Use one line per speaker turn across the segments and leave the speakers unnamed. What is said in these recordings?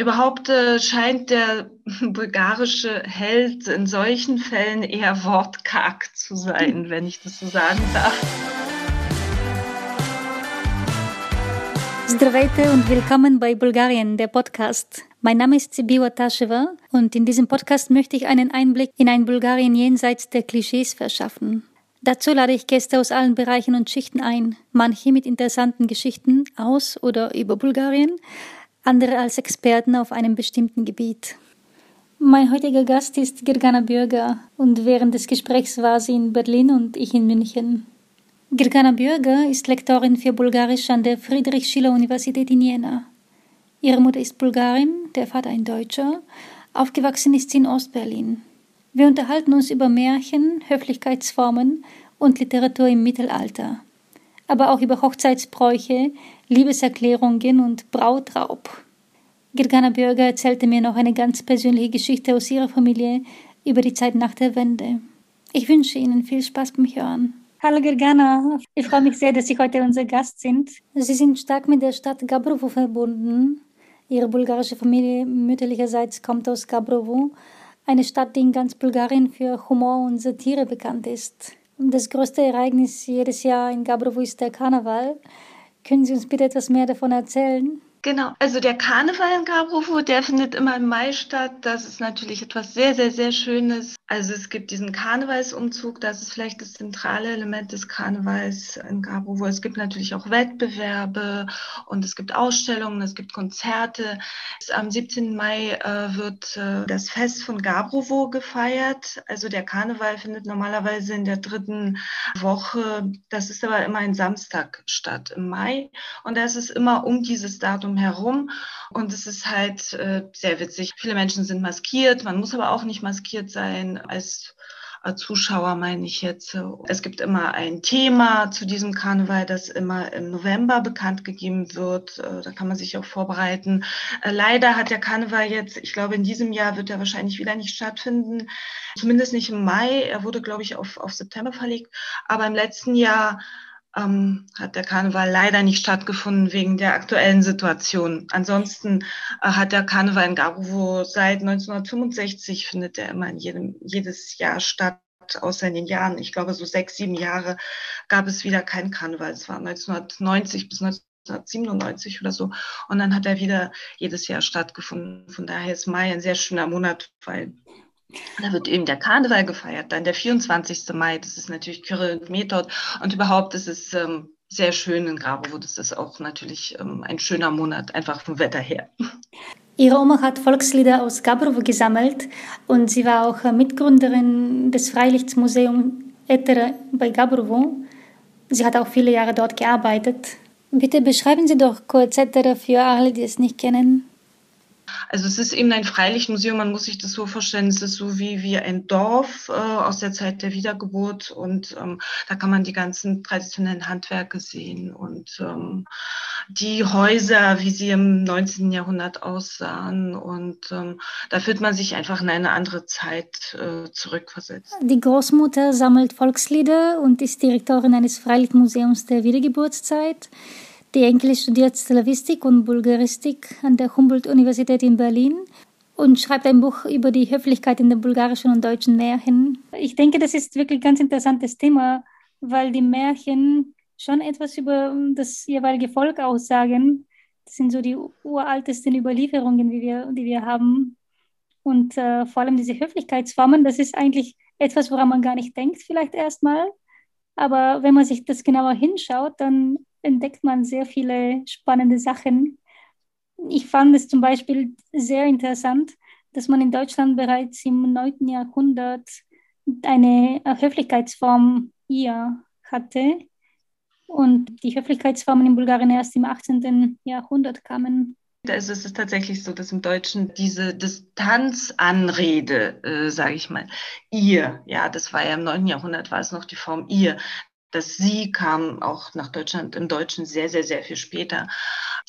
Überhaupt äh, scheint der bulgarische Held in solchen Fällen eher wortkarg zu sein, wenn ich das so sagen darf.
Здравейте und willkommen bei Bulgarien, der Podcast. Mein Name ist Sibiwa Tasheva und in diesem Podcast möchte ich einen Einblick in ein Bulgarien jenseits der Klischees verschaffen. Dazu lade ich Gäste aus allen Bereichen und Schichten ein, manche mit interessanten Geschichten aus oder über Bulgarien, andere als Experten auf einem bestimmten Gebiet. Mein heutiger Gast ist Girgana Bürger und während des Gesprächs war sie in Berlin und ich in München. Girgana Bürger ist Lektorin für Bulgarisch an der Friedrich-Schiller-Universität in Jena. Ihre Mutter ist Bulgarin, der Vater ein Deutscher. Aufgewachsen ist sie in Ostberlin. Wir unterhalten uns über Märchen, Höflichkeitsformen und Literatur im Mittelalter, aber auch über Hochzeitsbräuche, Liebeserklärungen und Brautraub. Girgana Bürger erzählte mir noch eine ganz persönliche Geschichte aus ihrer Familie über die Zeit nach der Wende. Ich wünsche Ihnen viel Spaß beim Hören. Hallo Girgana, ich freue mich sehr, dass Sie heute unser Gast sind. Sie sind stark mit der Stadt Gabrovo verbunden. Ihre bulgarische Familie mütterlicherseits kommt aus Gabrovo, eine Stadt, die in ganz Bulgarien für Humor und Satire bekannt ist. Das größte Ereignis jedes Jahr in Gabrovo ist der Karneval. Können Sie uns bitte etwas mehr davon erzählen?
Genau, also der Karneval in Gabrovo, der findet immer im Mai statt. Das ist natürlich etwas sehr, sehr, sehr Schönes. Also es gibt diesen Karnevalsumzug, das ist vielleicht das zentrale Element des Karnevals in Gabrovo. Es gibt natürlich auch Wettbewerbe und es gibt Ausstellungen, es gibt Konzerte. Am 17. Mai äh, wird äh, das Fest von Gabrovo gefeiert. Also der Karneval findet normalerweise in der dritten Woche, das ist aber immer ein Samstag statt im Mai. Und das ist immer um dieses Datum herum. Und es ist halt äh, sehr witzig. Viele Menschen sind maskiert, man muss aber auch nicht maskiert sein als Zuschauer meine ich jetzt. Es gibt immer ein Thema zu diesem Karneval, das immer im November bekannt gegeben wird. Äh, da kann man sich auch vorbereiten. Äh, leider hat der Karneval jetzt, ich glaube, in diesem Jahr wird er wahrscheinlich wieder nicht stattfinden. Zumindest nicht im Mai. Er wurde, glaube ich, auf, auf September verlegt. Aber im letzten Jahr ähm, hat der Karneval leider nicht stattgefunden wegen der aktuellen Situation. Ansonsten äh, hat der Karneval in Garovo seit 1965 findet er immer in jedem, jedes Jahr statt außer in den Jahren, ich glaube so sechs, sieben Jahre gab es wieder keinen Karneval. Es war 1990 bis 1997 oder so. Und dann hat er wieder jedes Jahr stattgefunden. Von daher ist Mai ein sehr schöner Monat, weil da wird eben der Karneval gefeiert, dann der 24. Mai, das ist natürlich Kyrill und Method. Und überhaupt ist es ähm, sehr schön in Grabowo, das ist auch natürlich ähm, ein schöner Monat, einfach vom Wetter her.
Ihre Oma hat Volkslieder aus Gabrovo gesammelt und sie war auch Mitgründerin des Freilichtsmuseums Etere bei Gabrovo. Sie hat auch viele Jahre dort gearbeitet. Bitte beschreiben Sie doch kurz Etere für alle, die es nicht kennen.
Also es ist eben ein Freilichtmuseum, man muss sich das so vorstellen, es ist so wie, wie ein Dorf äh, aus der Zeit der Wiedergeburt und ähm, da kann man die ganzen traditionellen Handwerke sehen und ähm, die Häuser, wie sie im 19. Jahrhundert aussahen und ähm, da fühlt man sich einfach in eine andere Zeit äh, zurückversetzt.
Die Großmutter sammelt Volkslieder und ist Direktorin eines Freilichtmuseums der Wiedergeburtszeit. Die Enkel studiert Slavistik und Bulgaristik an der Humboldt-Universität in Berlin und schreibt ein Buch über die Höflichkeit in den bulgarischen und deutschen Märchen. Ich denke, das ist wirklich ein ganz interessantes Thema, weil die Märchen schon etwas über das jeweilige Volk aussagen. Das sind so die uraltesten Überlieferungen, die wir, die wir haben. Und äh, vor allem diese Höflichkeitsformen, das ist eigentlich etwas, woran man gar nicht denkt, vielleicht erstmal. Aber wenn man sich das genauer hinschaut, dann entdeckt man sehr viele spannende Sachen. Ich fand es zum Beispiel sehr interessant, dass man in Deutschland bereits im 9. Jahrhundert eine Höflichkeitsform ihr hatte und die Höflichkeitsformen in Bulgarien erst im 18. Jahrhundert kamen.
Ist es tatsächlich so, dass im Deutschen diese Distanzanrede, äh, sage ich mal, ihr, ja, das war ja im 9. Jahrhundert, war es noch die Form ihr, das Sie kam auch nach Deutschland im Deutschen sehr, sehr, sehr viel später.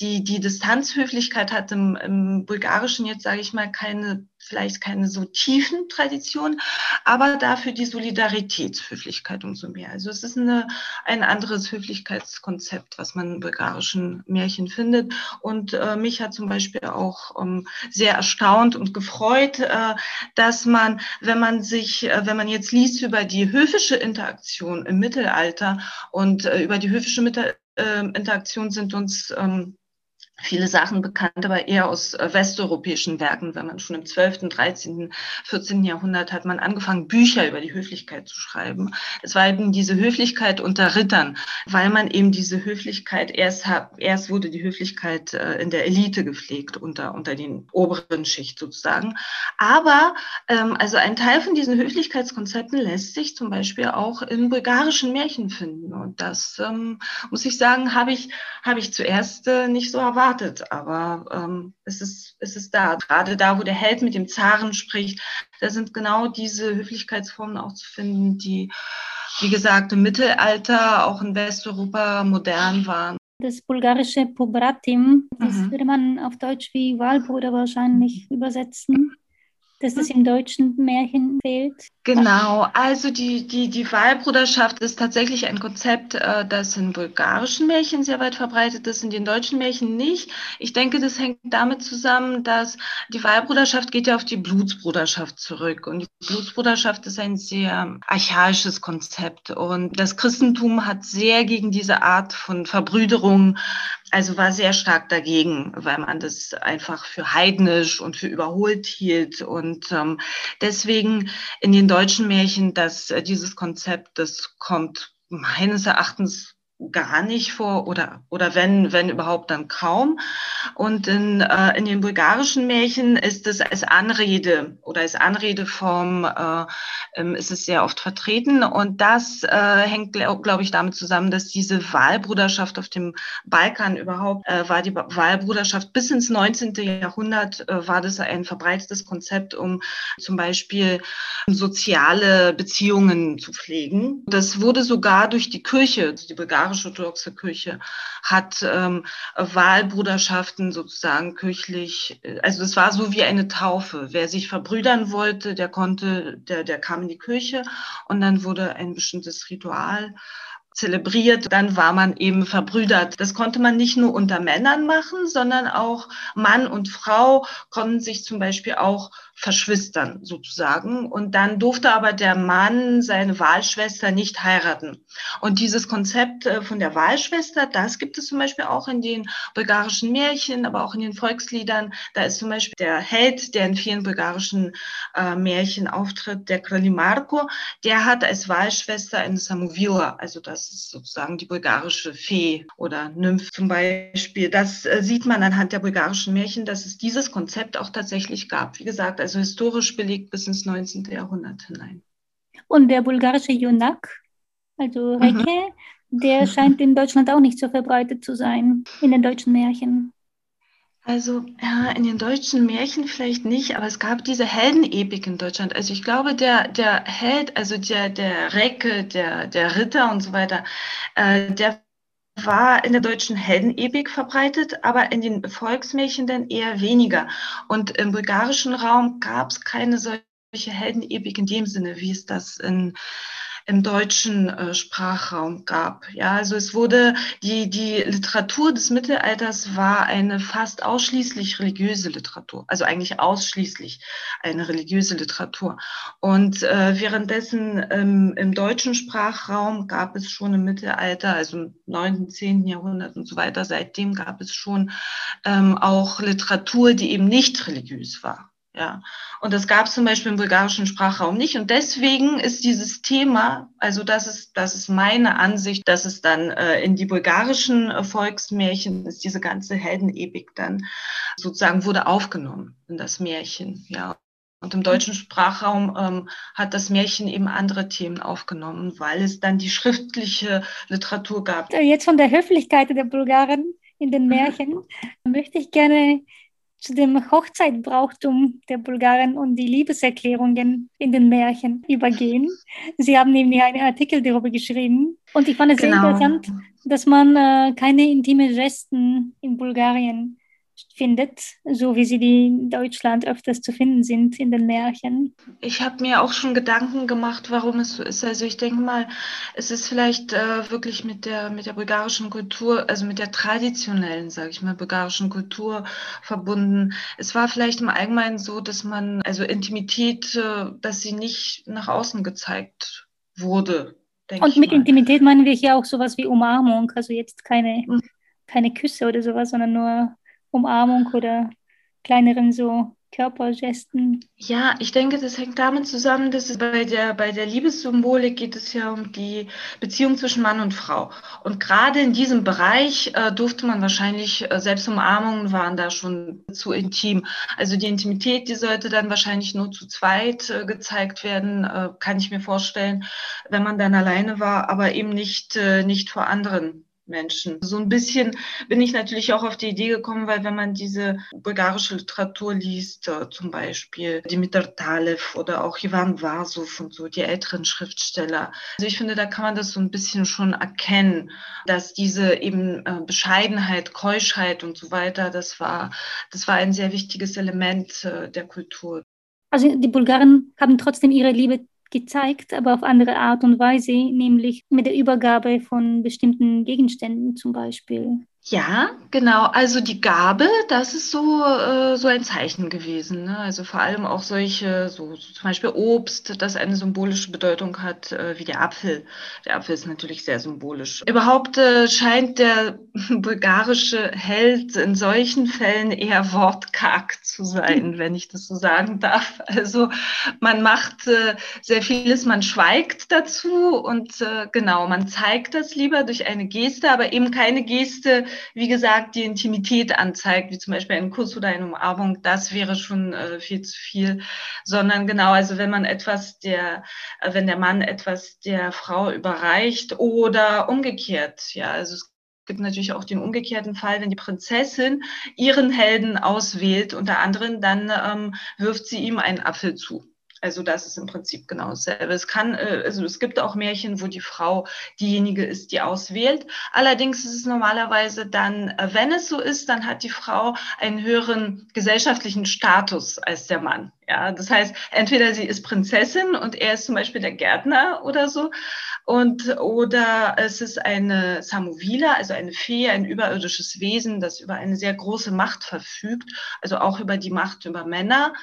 Die, die Distanzhöflichkeit hat im, im Bulgarischen jetzt, sage ich mal, keine, vielleicht keine so tiefen Tradition, aber dafür die Solidaritätshöflichkeit umso mehr. Also es ist eine, ein anderes Höflichkeitskonzept, was man im bulgarischen Märchen findet. Und äh, mich hat zum Beispiel auch ähm, sehr erstaunt und gefreut, äh, dass man, wenn man sich, äh, wenn man jetzt liest über die höfische Interaktion im Mittelalter und äh, über die höfische Mitte, äh, Interaktion sind uns ähm, viele Sachen bekannt, aber eher aus äh, westeuropäischen Werken. Wenn man schon im 12., 13., 14. Jahrhundert hat man angefangen, Bücher über die Höflichkeit zu schreiben. Es war eben diese Höflichkeit unter Rittern, weil man eben diese Höflichkeit erst hat, erst wurde die Höflichkeit äh, in der Elite gepflegt, unter, unter den oberen Schicht sozusagen. Aber ähm, also ein Teil von diesen Höflichkeitskonzepten lässt sich zum Beispiel auch in bulgarischen Märchen finden. Und das ähm, muss ich sagen, habe ich, habe ich zuerst äh, nicht so erwartet erwartet, aber ähm, es, ist, es ist da. Gerade da, wo der Held mit dem Zaren spricht, da sind genau diese Höflichkeitsformen auch zu finden, die, wie gesagt, im Mittelalter, auch in Westeuropa modern waren.
Das bulgarische Pobratim, das mhm. würde man auf Deutsch wie Wahlbruder wahrscheinlich übersetzen dass es im deutschen Märchen fehlt?
Genau, also die, die, die Wahlbruderschaft ist tatsächlich ein Konzept, äh, das in bulgarischen Märchen sehr weit verbreitet ist, in den deutschen Märchen nicht. Ich denke, das hängt damit zusammen, dass die Wahlbruderschaft geht ja auf die Blutsbruderschaft zurück. Und die Blutsbruderschaft ist ein sehr archaisches Konzept. Und das Christentum hat sehr gegen diese Art von Verbrüderung also war sehr stark dagegen, weil man das einfach für heidnisch und für überholt hielt. Und ähm, deswegen in den deutschen Märchen, dass äh, dieses Konzept, das kommt meines Erachtens gar nicht vor oder, oder wenn, wenn überhaupt dann kaum. Und in, äh, in den bulgarischen Märchen ist es als Anrede oder als Anredeform äh, ähm, ist es sehr oft vertreten. Und das äh, hängt, glaube glaub ich, damit zusammen, dass diese Wahlbruderschaft auf dem Balkan überhaupt äh, war die Wahlbruderschaft bis ins 19. Jahrhundert äh, war das ein verbreitetes Konzept, um zum Beispiel soziale Beziehungen zu pflegen. Das wurde sogar durch die Kirche, die bulgarische bulgarisch-orthodoxe Kirche hat ähm, Wahlbruderschaften sozusagen kirchlich, also es war so wie eine Taufe. Wer sich verbrüdern wollte, der konnte, der, der kam in die Kirche und dann wurde ein bestimmtes Ritual zelebriert, dann war man eben verbrüdert. Das konnte man nicht nur unter Männern machen, sondern auch Mann und Frau konnten sich zum Beispiel auch verschwistern sozusagen. Und dann durfte aber der Mann seine Wahlschwester nicht heiraten. Und dieses Konzept äh, von der Wahlschwester, das gibt es zum Beispiel auch in den bulgarischen Märchen, aber auch in den Volksliedern. Da ist zum Beispiel der Held, der in vielen bulgarischen äh, Märchen auftritt, der Kralimarko, der hat als Wahlschwester eine Samovila, also das ist sozusagen die bulgarische Fee oder Nymph zum Beispiel. Das äh, sieht man anhand der bulgarischen Märchen, dass es dieses Konzept auch tatsächlich gab. Wie gesagt, also historisch belegt bis ins 19. Jahrhundert hinein.
Und der bulgarische Junak, also. Reke, mhm. der scheint in Deutschland auch nicht so verbreitet zu sein, in den deutschen Märchen.
Also ja, in den deutschen Märchen vielleicht nicht, aber es gab diese Heldenepik in Deutschland. Also ich glaube, der, der Held, also der, der Recke, der, der Ritter und so weiter, äh, der war in der deutschen Heldenepik verbreitet, aber in den Volksmärchen dann eher weniger. Und im bulgarischen Raum gab es keine solche Heldenepik in dem Sinne, wie es das in im deutschen äh, Sprachraum gab. Ja, also es wurde die die Literatur des Mittelalters war eine fast ausschließlich religiöse Literatur, also eigentlich ausschließlich eine religiöse Literatur. Und äh, währenddessen ähm, im deutschen Sprachraum gab es schon im Mittelalter, also im 9., 10. Jahrhundert und so weiter, seitdem gab es schon ähm, auch Literatur, die eben nicht religiös war. Ja, und das gab es zum Beispiel im bulgarischen Sprachraum nicht. Und deswegen ist dieses Thema, also das ist, das ist meine Ansicht, dass es dann äh, in die bulgarischen äh, Volksmärchen ist, diese ganze Heldenepik dann sozusagen wurde aufgenommen in das Märchen. Ja, und im deutschen Sprachraum ähm, hat das Märchen eben andere Themen aufgenommen, weil es dann die schriftliche Literatur gab.
Jetzt von der Höflichkeit der Bulgaren in den Märchen möchte ich gerne zu dem Hochzeitbrauchtum der Bulgaren und die Liebeserklärungen in den Märchen übergehen. Sie haben nämlich einen Artikel darüber geschrieben und ich fand es genau. sehr interessant, dass man äh, keine intime Gesten in Bulgarien findet, so wie sie die in Deutschland öfters zu finden sind in den Märchen.
Ich habe mir auch schon Gedanken gemacht, warum es so ist. Also ich denke mal, es ist vielleicht äh, wirklich mit der mit der bulgarischen Kultur, also mit der traditionellen, sage ich mal, bulgarischen Kultur verbunden. Es war vielleicht im Allgemeinen so, dass man also Intimität, äh, dass sie nicht nach außen gezeigt wurde.
Und mit mal. Intimität meinen wir hier auch sowas wie Umarmung, also jetzt keine, mhm. keine Küsse oder sowas, sondern nur Umarmung oder kleineren so Körpergesten?
Ja, ich denke, das hängt damit zusammen, dass es bei der, bei der Liebessymbolik geht es ja um die Beziehung zwischen Mann und Frau. Und gerade in diesem Bereich äh, durfte man wahrscheinlich, äh, selbst Umarmungen waren da schon zu intim. Also die Intimität, die sollte dann wahrscheinlich nur zu zweit äh, gezeigt werden, äh, kann ich mir vorstellen, wenn man dann alleine war, aber eben nicht, äh, nicht vor anderen Menschen. So ein bisschen bin ich natürlich auch auf die Idee gekommen, weil wenn man diese bulgarische Literatur liest, äh, zum Beispiel Dimitar Talev oder auch Ivan Vasow und so, die älteren Schriftsteller. Also ich finde, da kann man das so ein bisschen schon erkennen, dass diese eben äh, Bescheidenheit, Keuschheit und so weiter, das war, das war ein sehr wichtiges Element äh, der Kultur.
Also die Bulgaren haben trotzdem ihre Liebe gezeigt, aber auf andere Art und Weise, nämlich mit der Übergabe von bestimmten Gegenständen zum Beispiel.
Ja, genau. Also die Gabe, das ist so, äh, so ein Zeichen gewesen. Ne? Also vor allem auch solche, so, so, zum Beispiel Obst, das eine symbolische Bedeutung hat, äh, wie der Apfel. Der Apfel ist natürlich sehr symbolisch. Überhaupt äh, scheint der bulgarische Held in solchen Fällen eher wortkarg zu sein, wenn ich das so sagen darf. Also man macht äh, sehr vieles, man schweigt dazu und äh, genau, man zeigt das lieber durch eine Geste, aber eben keine Geste, wie gesagt, die Intimität anzeigt, wie zum Beispiel ein Kuss oder eine Umarmung, das wäre schon äh, viel zu viel, sondern genau, also wenn man etwas der, äh, wenn der Mann etwas der Frau überreicht oder umgekehrt, ja, also es gibt natürlich auch den umgekehrten Fall, wenn die Prinzessin ihren Helden auswählt, unter anderem, dann ähm, wirft sie ihm einen Apfel zu. Also das ist im Prinzip genau dasselbe. Es kann, äh, also es gibt auch Märchen, wo die Frau diejenige ist, die auswählt. Allerdings ist es normalerweise dann, äh, wenn es so ist, dann hat die Frau einen höheren gesellschaftlichen Status als der Mann. Ja, das heißt, entweder sie ist Prinzessin und er ist zum Beispiel der Gärtner oder so, und oder es ist eine Samovila, also eine Fee, ein überirdisches Wesen, das über eine sehr große Macht verfügt, also auch über die Macht über Männer.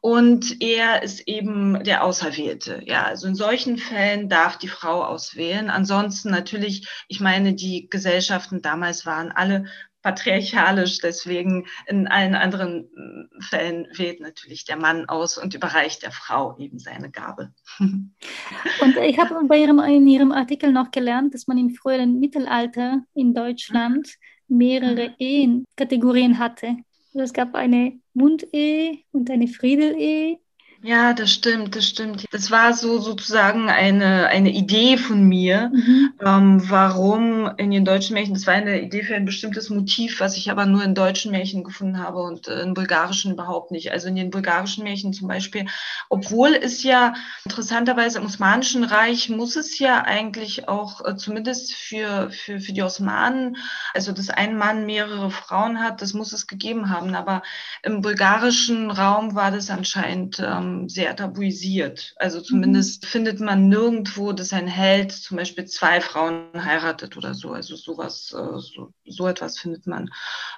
Und er ist eben der Auserwählte. Ja, also in solchen Fällen darf die Frau auswählen. Ansonsten natürlich, ich meine, die Gesellschaften damals waren alle patriarchalisch. Deswegen in allen anderen äh, Fällen wählt natürlich der Mann aus und überreicht der Frau eben seine Gabe.
Und ich habe bei ihrem, in Ihrem Artikel noch gelernt, dass man im früheren Mittelalter in Deutschland mehrere mhm. Ehenkategorien hatte. Also es gab eine Mundehe und eine Friedelehe
ja, das stimmt, das stimmt. Das war so sozusagen eine, eine Idee von mir, mhm. ähm, warum in den deutschen Märchen, das war eine Idee für ein bestimmtes Motiv, was ich aber nur in deutschen Märchen gefunden habe und äh, in bulgarischen überhaupt nicht. Also in den bulgarischen Märchen zum Beispiel, obwohl es ja interessanterweise im Osmanischen Reich muss es ja eigentlich auch äh, zumindest für, für, für die Osmanen, also dass ein Mann mehrere Frauen hat, das muss es gegeben haben. Aber im bulgarischen Raum war das anscheinend ähm, ähm, sehr tabuisiert. Also mhm. zumindest mhm. findet man nirgendwo, dass ein Held zum Beispiel zwei Frauen heiratet oder so. Also sowas, äh, so, so etwas findet man,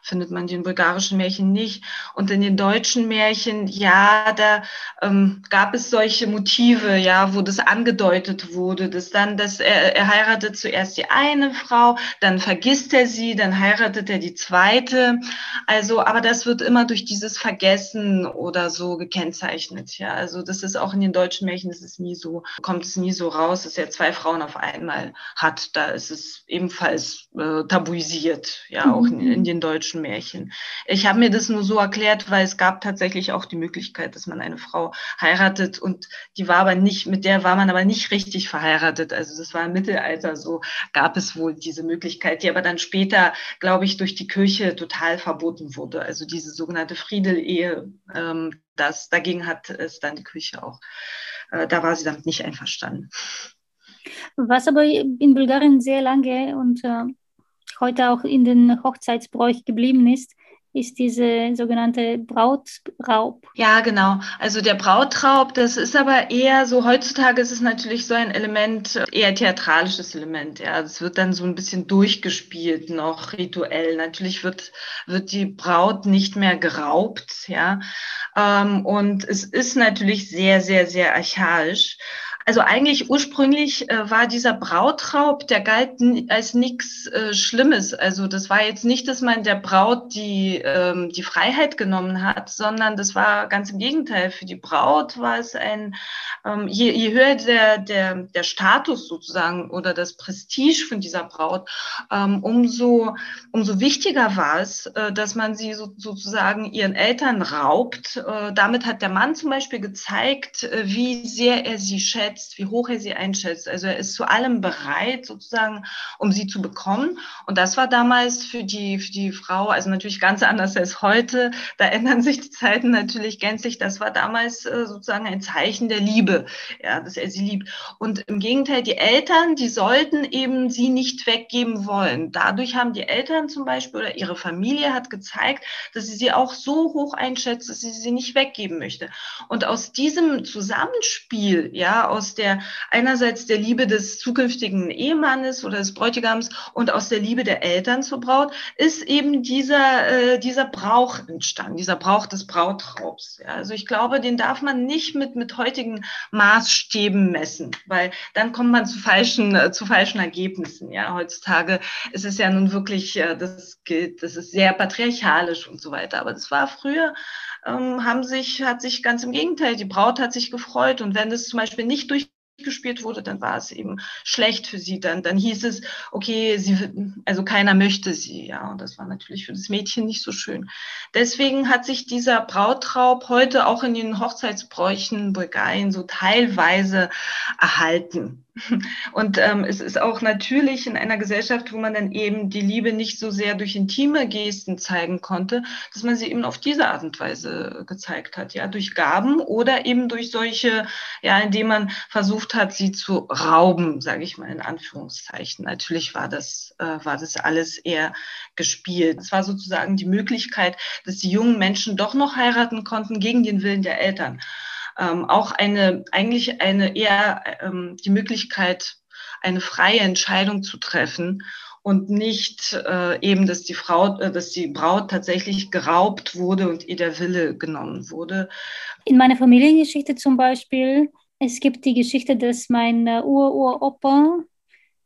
findet man in den bulgarischen Märchen nicht. Und in den deutschen Märchen, ja, da ähm, gab es solche Motive, ja, wo das angedeutet wurde, dass dann, dass er, er heiratet zuerst die eine Frau, dann vergisst er sie, dann heiratet er die zweite. Also, aber das wird immer durch dieses Vergessen oder so gekennzeichnet. Ja, also das ist auch in den deutschen Märchen, das ist nie so, kommt es nie so raus, dass er zwei Frauen auf einmal hat. Da ist es ebenfalls äh, tabuisiert, ja, mhm. auch in, in, den deutschen Märchen. Ich habe mir das nur so erklärt, weil es gab tatsächlich auch die Möglichkeit, dass man eine Frau heiratet und die war aber nicht, mit der war man aber nicht richtig verheiratet. Also das war im Mittelalter so, gab es wohl diese Möglichkeit, die aber dann später, glaube ich, durch die Kirche total verboten wurde. Also diese sogenannte Friedel-Ehe, ähm, das, dagegen hat es dann die Kirche auch, äh, da war sie damit nicht einverstanden.
Was aber in Bulgarien sehr lange und äh, heute auch in den Hochzeitsbräuch geblieben ist, ist diese sogenannte Brautraub.
Ja, genau. Also der Brautraub, das ist aber eher so, heutzutage ist es natürlich so ein Element, eher theatralisches Element. Ja, es wird dann so ein bisschen durchgespielt, noch rituell. Natürlich wird, wird die Braut nicht mehr geraubt, ja. Ähm, und es ist natürlich sehr, sehr, sehr archaisch. Also eigentlich ursprünglich äh, war dieser Brautraub, der galt als nichts äh, Schlimmes. Also das war jetzt nicht, dass man der Braut die, ähm, die Freiheit genommen hat, sondern das war ganz im Gegenteil. Für die Braut war es ein, ähm, je, je höher der, der, der Status sozusagen oder das Prestige von dieser Braut, ähm, umso, umso wichtiger war es, äh, dass man sie so, sozusagen ihren Eltern raubt. Äh, damit hat der Mann zum Beispiel gezeigt, äh, wie sehr er sie schätzt schätzt, wie hoch er sie einschätzt. Also er ist zu allem bereit, sozusagen, um sie zu bekommen. Und das war damals für die, für die Frau, also natürlich ganz anders als heute. Da ändern sich die Zeiten natürlich gänzlich. Das war damals äh, sozusagen ein Zeichen der Liebe, ja, dass er sie liebt. Und im Gegenteil, die Eltern, die sollten eben sie nicht weggeben wollen. Dadurch haben die Eltern zum Beispiel oder ihre Familie hat gezeigt, dass sie sie auch so hoch einschätzt, dass sie sie nicht weggeben möchte. Und aus diesem Zusammenspiel, ja, aus aus der einerseits der Liebe des zukünftigen Ehemannes oder des Bräutigams und aus der Liebe der Eltern zur Braut ist eben dieser, äh, dieser Brauch entstanden, dieser Brauch des Brautraubs. Ja, also ich glaube, den darf man nicht mit, mit heutigen Maßstäben messen, weil dann kommt man zu falschen, äh, zu falschen Ergebnissen. Ja, heutzutage ist es ja nun wirklich, äh, das gilt, das ist sehr patriarchalisch und so weiter. Aber das war früher ähm, haben sich, hat sich ganz im Gegenteil, die Braut hat sich gefreut. Und wenn das zum Beispiel nicht durchgespielt wurde, dann war es eben schlecht für sie. Dann, dann hieß es, okay, sie, also keiner möchte sie. Ja, und das war natürlich für das Mädchen nicht so schön. Deswegen hat sich dieser Brautraub heute auch in den Hochzeitsbräuchen Bulgarien so teilweise erhalten. Und ähm, es ist auch natürlich in einer Gesellschaft, wo man dann eben die Liebe nicht so sehr durch intime Gesten zeigen konnte, dass man sie eben auf diese Art und Weise gezeigt hat, ja, durch Gaben oder eben durch solche, ja, indem man versucht hat, sie zu rauben, sage ich mal in Anführungszeichen. Natürlich war das, äh, war das alles eher gespielt. Es war sozusagen die Möglichkeit, dass die jungen Menschen doch noch heiraten konnten gegen den Willen der Eltern ähm, auch eine, eigentlich eine eher ähm, die Möglichkeit, eine freie Entscheidung zu treffen und nicht äh, eben, dass die Frau, äh, dass die Braut tatsächlich geraubt wurde und ihr der Wille genommen wurde.
In meiner Familiengeschichte zum Beispiel, es gibt die Geschichte, dass mein äh, Ururopa,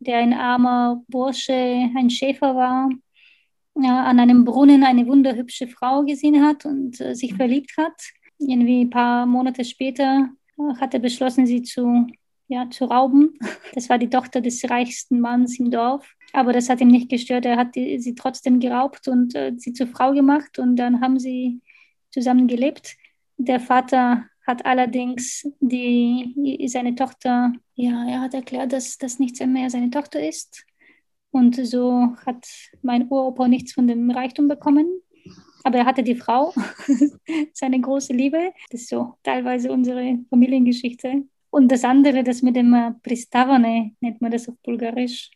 der ein armer Bursche, ein Schäfer war, ja, an einem Brunnen eine wunderhübsche Frau gesehen hat und äh, sich verliebt hat irgendwie ein paar Monate später äh, hat er beschlossen, sie zu, ja, zu rauben. Das war die Tochter des reichsten Manns im Dorf. Aber das hat ihm nicht gestört. Er hat die, sie trotzdem geraubt und äh, sie zur Frau gemacht und dann haben sie zusammen gelebt. Der Vater hat allerdings die, seine Tochter, ja, er hat erklärt, dass das nicht mehr seine Tochter ist. Und so hat mein Uropa nichts von dem Reichtum bekommen. Aber er hatte die Frau, seine große Liebe. Das ist so teilweise unsere Familiengeschichte. Und das andere, das mit dem äh, Pristavane, nennt man das auf Bulgarisch.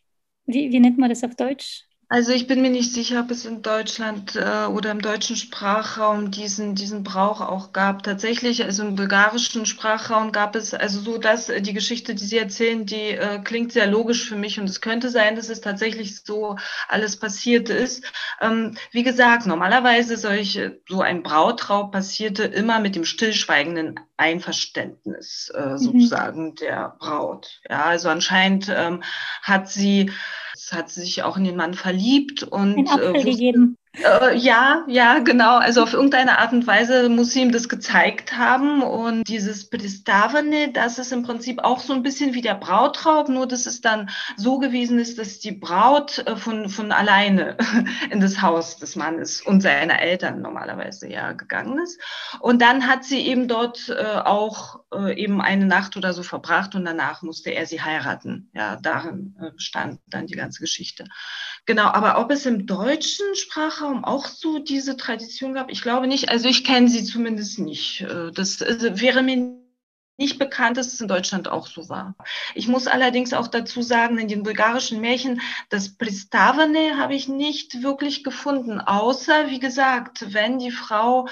Wie, wie nennt man das auf Deutsch?
Also ich bin mir nicht sicher, ob es in Deutschland äh, oder im deutschen Sprachraum diesen, diesen Brauch auch gab. Tatsächlich, also im bulgarischen Sprachraum gab es, also so, dass äh, die Geschichte, die Sie erzählen, die äh, klingt sehr logisch für mich und es könnte sein, dass es tatsächlich so alles passiert ist. Ähm, wie gesagt, normalerweise solche, so ein Brautraub passierte immer mit dem stillschweigenden Einverständnis äh, mhm. sozusagen mhm. der Braut. Ja, also anscheinend ähm, hat sie hat sie sich auch in den Mann verliebt und
ein Apfel äh, gegeben.
Äh, ja, ja, genau. Also auf irgendeine Art und Weise muss sie ihm das gezeigt haben. Und dieses Pristavane, das ist im Prinzip auch so ein bisschen wie der Brautraub, nur dass es dann so gewesen ist, dass die Braut äh, von, von alleine in das Haus des Mannes und seiner Eltern normalerweise ja gegangen ist. Und dann hat sie eben dort äh, auch äh, eben eine Nacht oder so verbracht und danach musste er sie heiraten. Ja, darin äh, bestand dann die ganze Geschichte. Genau, aber ob es im deutschen Sprachraum auch so diese Tradition gab, ich glaube nicht. Also ich kenne sie zumindest nicht. Äh, das also wäre mir nicht bekannt, dass es in Deutschland auch so war. Ich muss allerdings auch dazu sagen, in den bulgarischen Märchen, das Pristavane habe ich nicht wirklich gefunden, außer, wie gesagt, wenn die Frau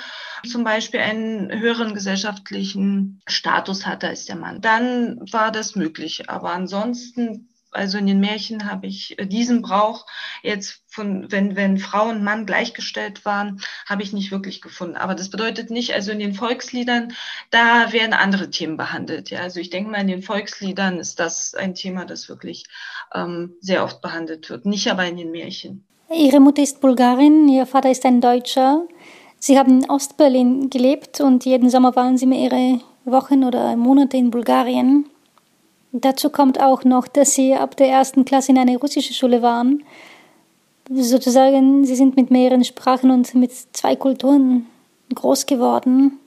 zum Beispiel einen höheren gesellschaftlichen Status hatte als der Mann, dann war das möglich. Aber ansonsten also in den Märchen habe ich äh, diesen Brauch jetzt von, wenn, wenn Frau und Mann gleichgestellt waren, habe ich nicht wirklich gefunden. Aber das bedeutet nicht, also in den Volksliedern, da werden andere Themen behandelt. Ja, also ich denke mal, in den Volksliedern ist das ein Thema, das wirklich ähm, sehr oft behandelt wird. Nicht aber in den Märchen.
Ihre Mutter ist Bulgarin, Ihr Vater ist ein Deutscher. Sie haben in Ostberlin gelebt und jeden Sommer waren Sie mehrere Wochen oder Monate in Bulgarien. Dazu kommt auch noch, dass Sie ab der ersten Klasse in einer russischen Schule waren. Sozusagen, Sie sind mit mehreren Sprachen und mit zwei Kulturen groß geworden.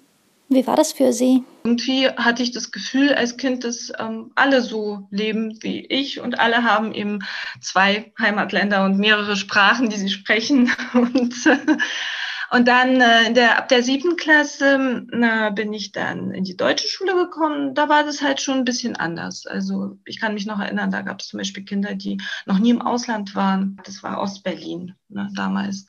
Wie war das für Sie?
Irgendwie hatte ich das Gefühl als Kind, dass ähm, alle so leben wie ich und alle haben eben zwei Heimatländer und mehrere Sprachen, die sie sprechen. Und und dann äh, der, ab der siebten Klasse na, bin ich dann in die deutsche Schule gekommen. Da war das halt schon ein bisschen anders. Also ich kann mich noch erinnern, da gab es zum Beispiel Kinder, die noch nie im Ausland waren. Das war Ostberlin ne, damals.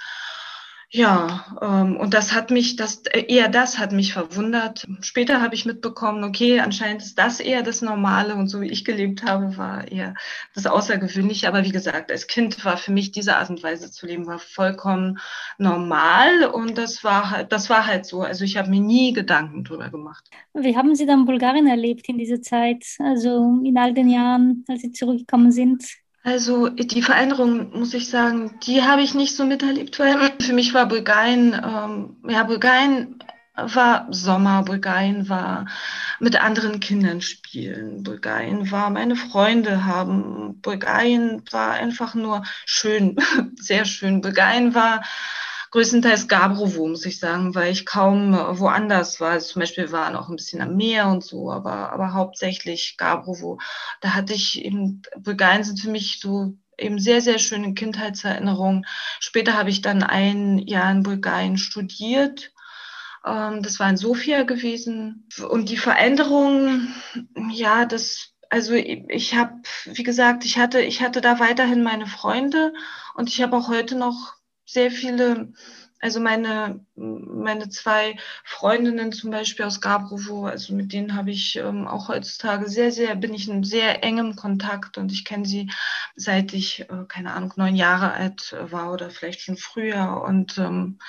Ja, ähm, und das hat mich, das äh, eher das hat mich verwundert. Später habe ich mitbekommen, okay, anscheinend ist das eher das Normale und so wie ich gelebt habe, war eher das Außergewöhnliche. Aber wie gesagt, als Kind war für mich diese Art und Weise zu leben war vollkommen normal und das war halt, das war halt so. Also ich habe mir nie Gedanken drüber gemacht.
Wie haben Sie dann Bulgarien erlebt in dieser Zeit? Also in all den Jahren, als Sie zurückgekommen sind?
Also die Veränderung, muss ich sagen, die habe ich nicht so miterlebt, weil für mich war Bulgarien, ähm, ja, Bulgarien war Sommer, Bulgarien war mit anderen Kindern spielen, Bulgarien war meine Freunde haben, Bulgarien war einfach nur schön, sehr schön. Bulgarien war größtenteils Gabrovo, muss ich sagen, weil ich kaum äh, woanders war. Also zum Beispiel waren auch ein bisschen am Meer und so, aber, aber hauptsächlich Gabrovo. Da hatte ich eben, Bulgarien sind für mich so eben sehr, sehr schöne Kindheitserinnerungen. Später habe ich dann ein Jahr in Bulgarien studiert. Ähm, das war in Sofia gewesen. Und die Veränderung, ja, das, also ich habe, wie gesagt, ich hatte, ich hatte da weiterhin meine Freunde und ich habe auch heute noch sehr viele, also meine, meine zwei Freundinnen zum Beispiel aus Gabrovo, also mit denen habe ich ähm, auch heutzutage sehr, sehr, bin ich in sehr engem Kontakt und ich kenne sie seit ich, äh, keine Ahnung, neun Jahre alt war oder vielleicht schon früher und ähm,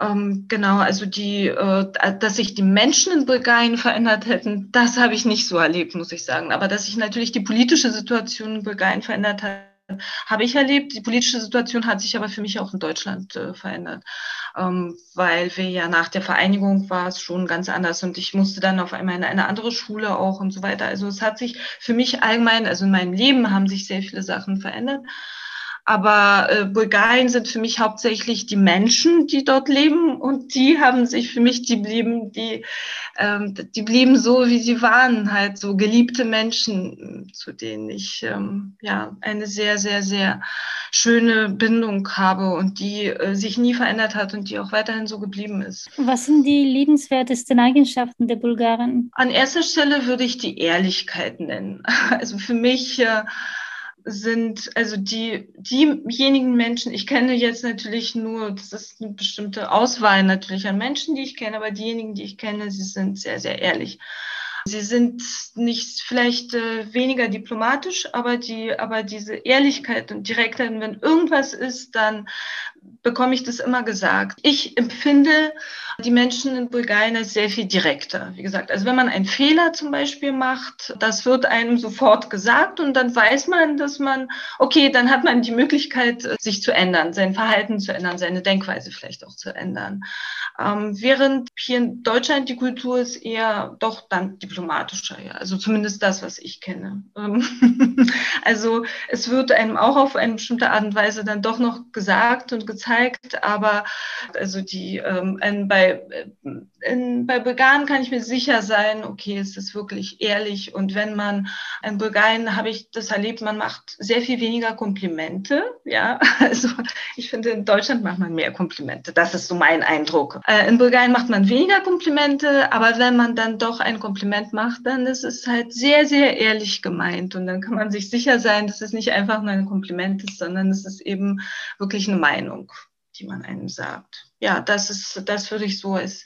ähm, genau, also die, äh, dass sich die Menschen in Bulgarien verändert hätten, das habe ich nicht so erlebt, muss ich sagen. Aber dass sich natürlich die politische Situation in Bulgarien verändert hat, habe ich erlebt. Die politische Situation hat sich aber für mich auch in Deutschland äh, verändert, ähm, weil wir ja nach der Vereinigung war es schon ganz anders und ich musste dann auf einmal in eine andere Schule auch und so weiter. Also es hat sich für mich allgemein, also in meinem Leben haben sich sehr viele Sachen verändert. Aber äh, Bulgarien sind für mich hauptsächlich die Menschen, die dort leben und die haben sich für mich, die blieben, die, ähm, die blieben so, wie sie waren, halt so geliebte Menschen, zu denen ich ähm, ja eine sehr, sehr, sehr schöne Bindung habe und die äh, sich nie verändert hat und die auch weiterhin so geblieben ist.
Was sind die liebenswertesten Eigenschaften der Bulgaren?
An erster Stelle würde ich die Ehrlichkeit nennen. Also für mich äh, sind also die, diejenigen Menschen, ich kenne jetzt natürlich nur, das ist eine bestimmte Auswahl natürlich an Menschen, die ich kenne, aber diejenigen, die ich kenne, sie sind sehr, sehr ehrlich. Sie sind nicht vielleicht äh, weniger diplomatisch, aber die, aber diese Ehrlichkeit und Direktheit, wenn irgendwas ist, dann bekomme ich das immer gesagt. Ich empfinde die Menschen in Bulgarien als sehr viel direkter. Wie gesagt, also wenn man einen Fehler zum Beispiel macht, das wird einem sofort gesagt und dann weiß man, dass man, okay, dann hat man die Möglichkeit, sich zu ändern, sein Verhalten zu ändern, seine Denkweise vielleicht auch zu ändern. Ähm, während hier in Deutschland die Kultur ist eher doch dann diplomatischer, ja. Also zumindest das, was ich kenne. Ähm, also es wird einem auch auf eine bestimmte Art und Weise dann doch noch gesagt und gezeigt, aber also die ähm, bei in, bei Bulgaren kann ich mir sicher sein, okay, es ist wirklich ehrlich und wenn man in Bulgarien habe ich das erlebt, man macht sehr viel weniger Komplimente, ja. Also ich finde in Deutschland macht man mehr Komplimente. Das ist so mein Eindruck. Äh, in Bulgarien macht man weniger Komplimente, aber wenn man dann doch ein Kompliment macht, dann ist es halt sehr, sehr ehrlich gemeint. Und dann kann man sich sicher sein, dass es nicht einfach nur ein Kompliment ist, sondern es ist eben wirklich eine Meinung, die man einem sagt. Ja, das ist, das würde ich so als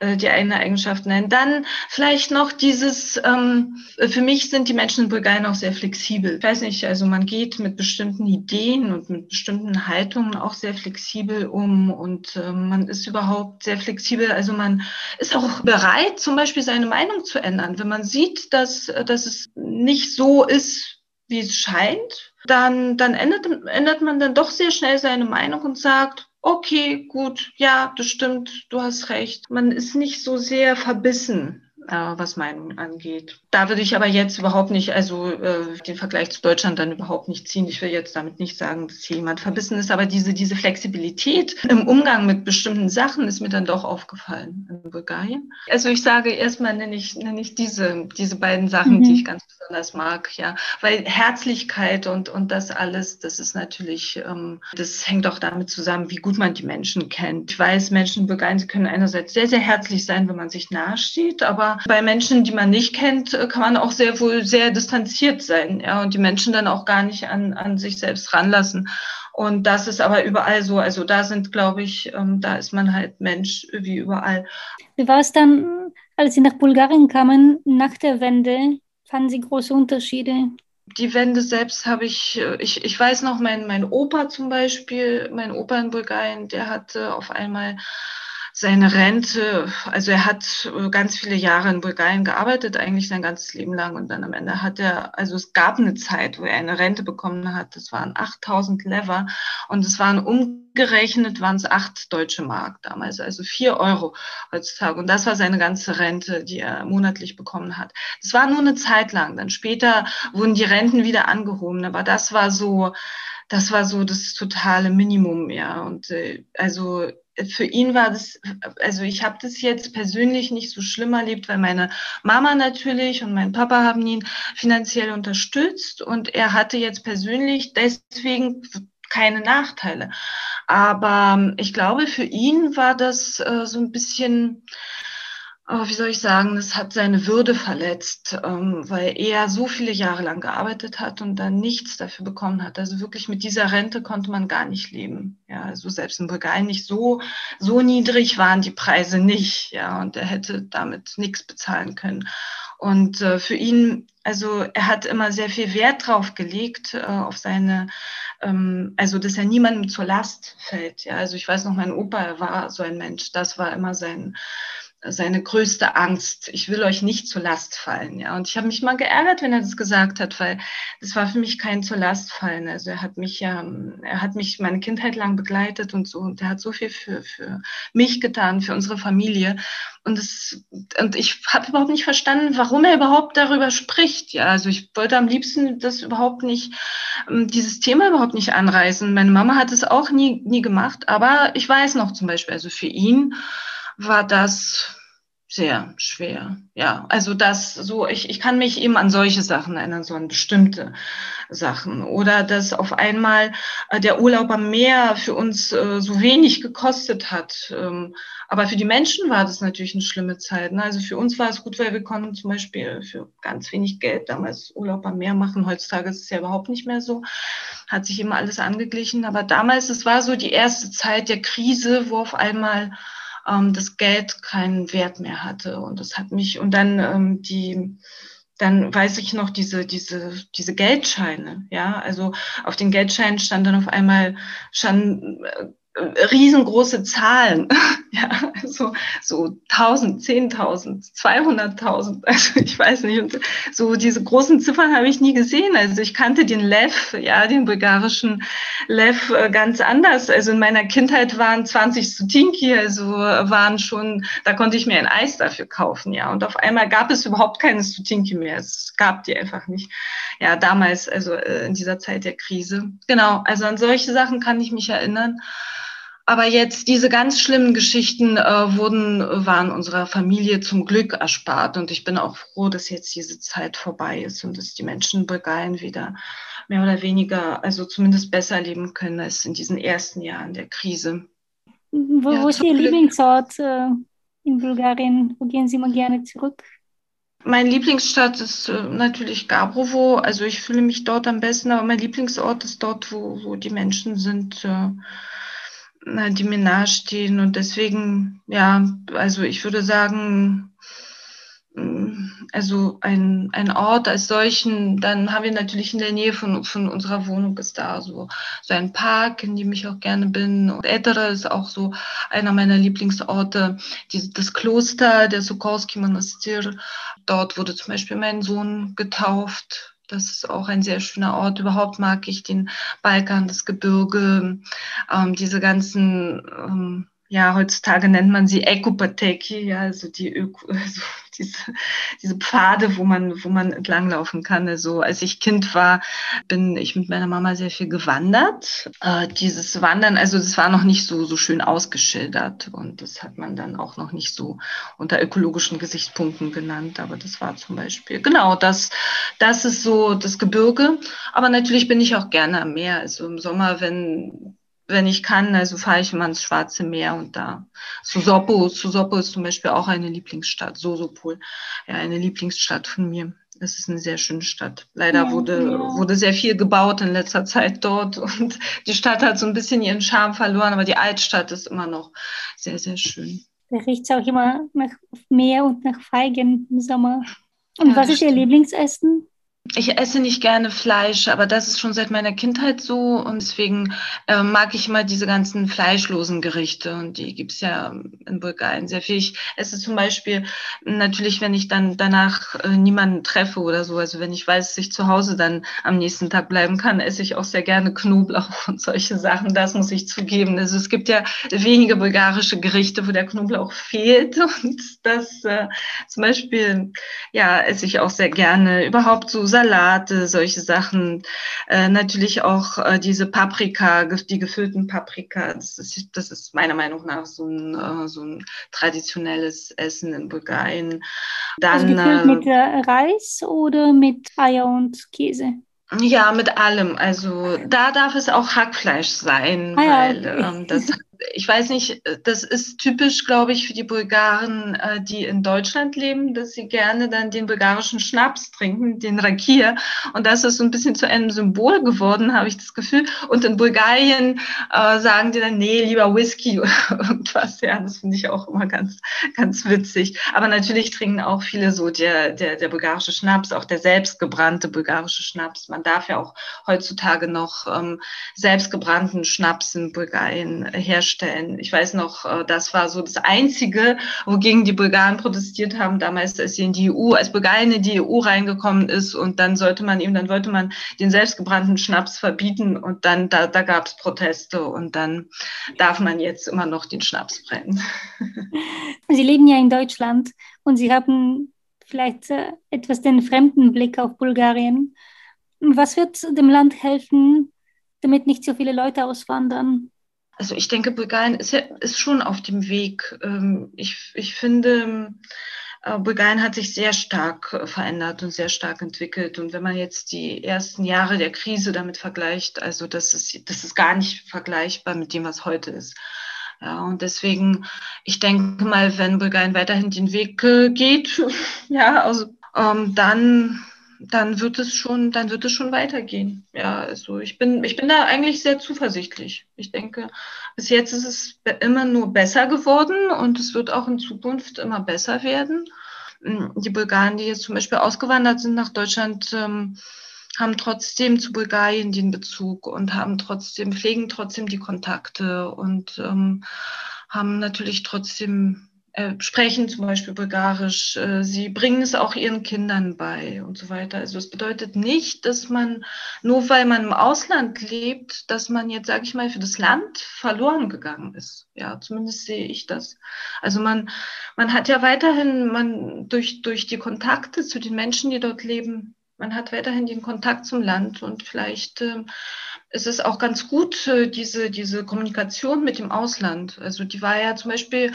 äh, die eine Eigenschaft nennen. Dann vielleicht noch dieses, ähm, für mich sind die Menschen in Bulgarien auch sehr flexibel. Ich weiß nicht, also man geht mit bestimmten Ideen und mit bestimmten Haltungen auch sehr flexibel um und äh, man ist überhaupt sehr flexibel. Also man ist auch bereit, zum Beispiel seine Meinung zu ändern. Wenn man sieht, dass, dass es nicht so ist, wie es scheint, dann, dann ändert, ändert man dann doch sehr schnell seine Meinung und sagt, okay, gut, ja, das stimmt, du hast recht. Man ist nicht so sehr verbissen äh, was Meinung angeht. Da würde ich aber jetzt überhaupt nicht, also äh, den Vergleich zu Deutschland dann überhaupt nicht ziehen. Ich will jetzt damit nicht sagen, dass hier jemand verbissen ist, aber diese, diese Flexibilität im Umgang mit bestimmten Sachen ist mir dann doch aufgefallen in Bulgarien. Also ich sage erstmal nenne ich, nenne ich diese, diese beiden Sachen, mhm. die ich ganz besonders mag, ja. Weil Herzlichkeit und, und das alles, das ist natürlich, ähm, das hängt auch damit zusammen, wie gut man die Menschen kennt. Ich weiß, Menschen in Bulgarien, sie können einerseits sehr, sehr herzlich sein, wenn man sich nahesteht, aber bei Menschen, die man nicht kennt, äh, kann man auch sehr wohl sehr distanziert sein, ja, und die Menschen dann auch gar nicht an, an sich selbst ranlassen. Und das ist aber überall so. Also da sind, glaube ich, ähm, da ist man halt Mensch wie überall.
Wie war es dann, als Sie nach Bulgarien kamen, nach der Wende? Fanden Sie große Unterschiede?
die Wende selbst habe ich, äh, ich, ich weiß noch, mein, mein Opa zum Beispiel, mein Opa in Bulgarien, der hatte auf einmal seine Rente, also er hat äh, ganz viele Jahre in Bulgarien gearbeitet, eigentlich sein ganzes Leben lang. Und dann am Ende hat er, also es gab eine Zeit, wo er eine Rente bekommen hat, das waren 8000 Lever. Und es waren umgerechnet, waren es acht deutsche Mark damals, also vier Euro heutzutage. Und das war seine ganze Rente, die er monatlich bekommen hat. Das war nur eine Zeit lang, dann später wurden die Renten wieder angehoben, aber das war so, das war so das totale Minimum, ja. Und äh, also für ihn war das, also ich habe das jetzt persönlich nicht so schlimm erlebt, weil meine Mama natürlich und mein Papa haben ihn finanziell unterstützt und er hatte jetzt persönlich deswegen keine Nachteile. Aber ähm, ich glaube, für ihn war das äh, so ein bisschen wie soll ich sagen, das hat seine Würde verletzt, ähm, weil er so viele Jahre lang gearbeitet hat und dann nichts dafür bekommen hat. Also wirklich mit dieser Rente konnte man gar nicht leben. Ja, also selbst in Bulgarien nicht so, so niedrig waren die Preise nicht. Ja, und er hätte damit nichts bezahlen können. Und äh, für ihn, also er hat immer sehr viel Wert drauf gelegt, äh, auf seine, ähm, also dass er niemandem zur Last fällt. Ja, also ich weiß noch, mein Opa, war so ein Mensch, das war immer sein, seine größte Angst. Ich will euch nicht zur Last fallen. Ja, und ich habe mich mal geärgert, wenn er das gesagt hat, weil das war für mich kein zur Last fallen. Also er hat mich ja, er hat mich meine Kindheit lang begleitet und so und er hat so viel für für mich getan, für unsere Familie. Und es und ich habe überhaupt nicht verstanden, warum er überhaupt darüber spricht. Ja, also ich wollte am liebsten das überhaupt nicht, ähm, dieses Thema überhaupt nicht anreißen. Meine Mama hat es auch nie nie gemacht, aber ich weiß noch zum Beispiel, also für ihn war das sehr schwer. Ja, also das so, ich, ich kann mich eben an solche Sachen erinnern, so an bestimmte Sachen. Oder dass auf einmal äh, der Urlaub am Meer für uns äh, so wenig gekostet hat. Ähm, aber für die Menschen war das natürlich eine schlimme Zeit. Ne? Also für uns war es gut, weil wir konnten zum Beispiel für ganz wenig Geld damals Urlaub am Meer machen. Heutzutage ist es ja überhaupt nicht mehr so. Hat sich immer alles angeglichen. Aber damals, es war so die erste Zeit der Krise, wo auf einmal ähm, das Geld keinen Wert mehr hatte. Und das hat mich, und dann ähm, die, dann weiß ich noch diese, diese, diese Geldscheine, ja, also auf den Geldscheinen stand dann auf einmal schon, äh, riesengroße Zahlen, ja, so, so 1000, 10.000, 200.000, also ich weiß nicht, und so diese großen Ziffern habe ich nie gesehen. Also ich kannte den Lev, ja, den bulgarischen Lev äh, ganz anders. Also in meiner Kindheit waren 20 Sutinki, also waren schon, da konnte ich mir ein Eis dafür kaufen, ja, und auf einmal gab es überhaupt keine Sutinki mehr. Es gab die einfach nicht. Ja, damals, also äh, in dieser Zeit der Krise. Genau, also an solche Sachen kann ich mich erinnern. Aber jetzt diese ganz schlimmen Geschichten äh, wurden, waren unserer Familie zum Glück erspart. Und ich bin auch froh, dass jetzt diese Zeit vorbei ist und dass die Menschen in Bulgarien wieder mehr oder weniger, also zumindest besser leben können als in diesen ersten Jahren der Krise.
Wo, ja, wo ist Ihr Glück. Lieblingsort äh, in Bulgarien? Wo gehen Sie mal gerne zurück?
Mein Lieblingsstadt ist äh, natürlich Gabrovo. Also ich fühle mich dort am besten, aber mein Lieblingsort ist dort, wo, wo die Menschen sind. Äh, die mir nahestehen. Und deswegen, ja, also ich würde sagen, mm, also ein, ein Ort als solchen, dann haben wir natürlich in der Nähe von, von unserer Wohnung ist da so, so ein Park, in dem ich auch gerne bin. Und Etere ist auch so einer meiner Lieblingsorte. Die, das Kloster, der Sokolski Monastir, dort wurde zum Beispiel mein Sohn getauft. Das ist auch ein sehr schöner Ort. Überhaupt mag ich den Balkan, das Gebirge, ähm, diese ganzen ähm, ja, heutzutage nennt man sie Ekopateki, ja, also die Öko, also diese, diese Pfade, wo man, wo man entlanglaufen kann. Also als ich Kind war, bin ich mit meiner Mama sehr viel gewandert. Äh, dieses Wandern, also das war noch nicht so, so schön ausgeschildert und das hat man dann auch noch nicht so unter ökologischen Gesichtspunkten genannt. Aber das war zum Beispiel, genau, das, das ist so das Gebirge. Aber natürlich bin ich auch gerne am Meer. Also im Sommer, wenn wenn ich kann, also fahre ich immer ins Schwarze Meer und da. Susopo, Susopo ist zum Beispiel auch eine Lieblingsstadt, Sosopol, ja, eine Lieblingsstadt von mir. Es ist eine sehr schöne Stadt. Leider ja, wurde, ja. wurde sehr viel gebaut in letzter Zeit dort und die Stadt hat so ein bisschen ihren Charme verloren, aber die Altstadt ist immer noch sehr, sehr schön.
Da riecht es auch immer nach Meer und nach Feigen im Sommer. Und ja, was ist stimmt. Ihr Lieblingsessen?
Ich esse nicht gerne Fleisch, aber das ist schon seit meiner Kindheit so und deswegen äh, mag ich immer diese ganzen fleischlosen Gerichte und die gibt's ja in Bulgarien sehr viel. Ich esse zum Beispiel natürlich, wenn ich dann danach äh, niemanden treffe oder so, also wenn ich weiß, dass ich zu Hause dann am nächsten Tag bleiben kann, esse ich auch sehr gerne Knoblauch und solche Sachen. Das muss ich zugeben. Also es gibt ja wenige bulgarische Gerichte, wo der Knoblauch fehlt und das äh, zum Beispiel, ja, esse ich auch sehr gerne. Überhaupt so Salate, solche Sachen. Äh, natürlich auch äh, diese Paprika, die gefüllten Paprika. Das ist, das ist meiner Meinung nach so ein, äh, so ein traditionelles Essen in Bulgarien.
Dann, also gefüllt mit äh, Reis oder mit Eier und Käse?
Ja, mit allem. Also da darf es auch Hackfleisch sein, ah, weil ja, okay. ähm, das ich weiß nicht, das ist typisch, glaube ich, für die Bulgaren, äh, die in Deutschland leben, dass sie gerne dann den bulgarischen Schnaps trinken, den Rakir. Und das ist so ein bisschen zu einem Symbol geworden, habe ich das Gefühl. Und in Bulgarien äh, sagen die dann, nee, lieber Whisky oder irgendwas. Ja, das finde ich auch immer ganz, ganz witzig. Aber natürlich trinken auch viele so der, der, der bulgarische Schnaps, auch der selbstgebrannte bulgarische Schnaps. Man darf ja auch heutzutage noch ähm, selbstgebrannten Schnaps in Bulgarien herstellen herstellen. Ich weiß noch, äh, das war so das Einzige, wogegen die Bulgaren protestiert haben, damals, als sie in die EU, als Bulgarien in die EU reingekommen ist und dann sollte man eben, dann wollte man den selbstgebrannten Schnaps verbieten und dann, da, da gab es Proteste und dann darf man jetzt immer noch den Schnaps brennen.
Sie leben ja in Deutschland und Sie haben vielleicht äh, etwas den fremden Blick auf Bulgarien. Was wird dem Land helfen, damit nicht so viele Leute auswandern?
Also ich denke, Bulgarien ist, ja, ist schon auf dem Weg. Ähm, ich, ich finde, äh, Bulgarien hat sich sehr stark äh, verändert und sehr stark entwickelt. Und wenn man jetzt die ersten Jahre der Krise damit vergleicht, also das ist, das ist gar nicht vergleichbar mit dem, was heute ist. Ja, und deswegen, ich denke mal, wenn Bulgarien weiterhin den Weg äh, geht, ja, also ähm, dann dann wird es schon, dann wird es schon weitergehen. Ja, also ich bin, ich bin da eigentlich sehr zuversichtlich. Ich denke, bis jetzt ist es immer nur besser geworden und es wird auch in Zukunft immer besser werden. Hm, die Bulgaren, die jetzt zum Beispiel ausgewandert sind nach Deutschland, ähm, haben trotzdem zu Bulgarien den Bezug und haben trotzdem, pflegen trotzdem die Kontakte und ähm, haben natürlich trotzdem äh, sprechen zum Beispiel Bulgarisch, äh, sie bringen es auch ihren Kindern bei und so weiter. Also es bedeutet nicht, dass man, nur weil man im Ausland lebt, dass man jetzt, sage ich mal, für das Land verloren gegangen ist. Ja, zumindest sehe ich das. Also man, man hat ja weiterhin, man durch, durch die Kontakte zu den Menschen, die dort leben, man hat weiterhin den Kontakt zum Land und vielleicht äh, ist es auch ganz gut, äh, diese, diese Kommunikation mit dem Ausland. Also die war ja zum Beispiel,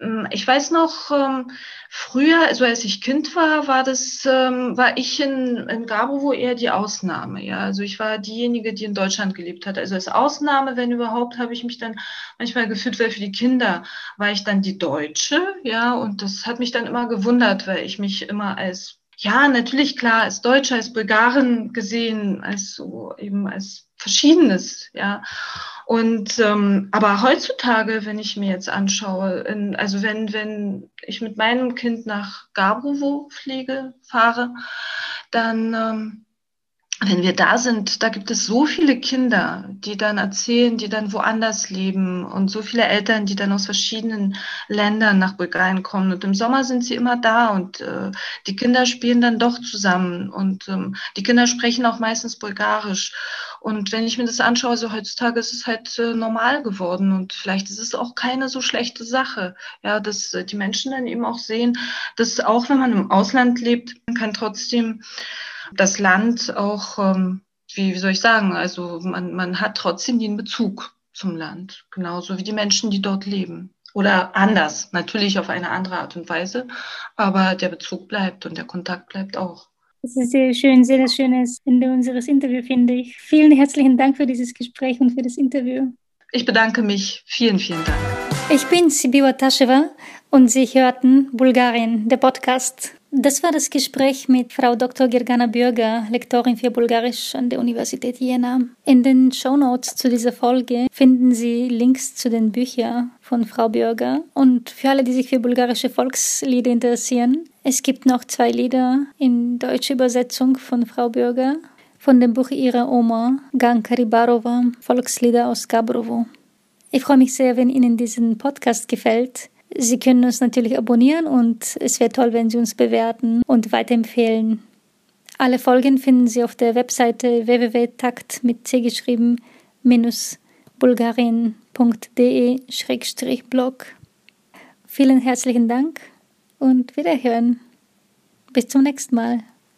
ähm, ich weiß noch, ähm, früher, also als ich Kind war, war das, ähm, war ich in, in Gabowo eher die Ausnahme. Ja, also ich war diejenige, die in Deutschland gelebt hat. Also als Ausnahme, wenn überhaupt, habe ich mich dann manchmal gefühlt, weil für die Kinder war ich dann die Deutsche. Ja, und das hat mich dann immer gewundert, weil ich mich immer als ja, natürlich klar, als Deutscher, als Bulgaren gesehen, als so eben als Verschiedenes, ja. Und ähm, aber heutzutage, wenn ich mir jetzt anschaue, in, also wenn wenn ich mit meinem Kind nach Gabrovo fliege, fahre, dann ähm, wenn wir da sind, da gibt es so viele Kinder, die dann erzählen, die dann woanders leben und so viele Eltern, die dann aus verschiedenen Ländern nach Bulgarien kommen. Und im Sommer sind sie immer da und äh, die Kinder spielen dann doch zusammen und ähm, die Kinder sprechen auch meistens Bulgarisch. Und wenn ich mir das anschaue, so heutzutage ist es halt äh, normal geworden und vielleicht ist es auch keine so schlechte Sache, ja, dass äh, die Menschen dann eben auch sehen, dass auch wenn man im Ausland lebt, man kann trotzdem das Land auch, ähm, wie, soll ich sagen, also man, man hat trotzdem den Bezug zum Land, genauso wie die Menschen, die dort leben. Oder anders, natürlich auf eine andere Art und Weise, aber der Bezug bleibt und der Kontakt bleibt auch.
Das ist sehr schön, sehr schönes Ende unseres Interviews, finde ich. Vielen herzlichen Dank für dieses Gespräch und für das Interview.
Ich bedanke mich. Vielen, vielen Dank.
Ich bin Sibiwa Taschewa und Sie hörten Bulgarien, der Podcast. Das war das Gespräch mit Frau Dr. Gergana Bürger, Lektorin für Bulgarisch an der Universität Jena. In den Shownotes zu dieser Folge finden Sie Links zu den Büchern von Frau Bürger. Und für alle, die sich für bulgarische Volkslieder interessieren, es gibt noch zwei Lieder in deutscher Übersetzung von Frau Bürger von dem Buch ihrer Oma, Ganka Ribarova, Volkslieder aus Gabrovo. Ich freue mich sehr, wenn Ihnen diesen Podcast gefällt. Sie können uns natürlich abonnieren und es wäre toll, wenn Sie uns bewerten und weiterempfehlen. Alle Folgen finden Sie auf der Webseite www.takt mit C geschrieben bulgarien.de-blog. Vielen herzlichen Dank und Wiederhören. Bis zum nächsten Mal.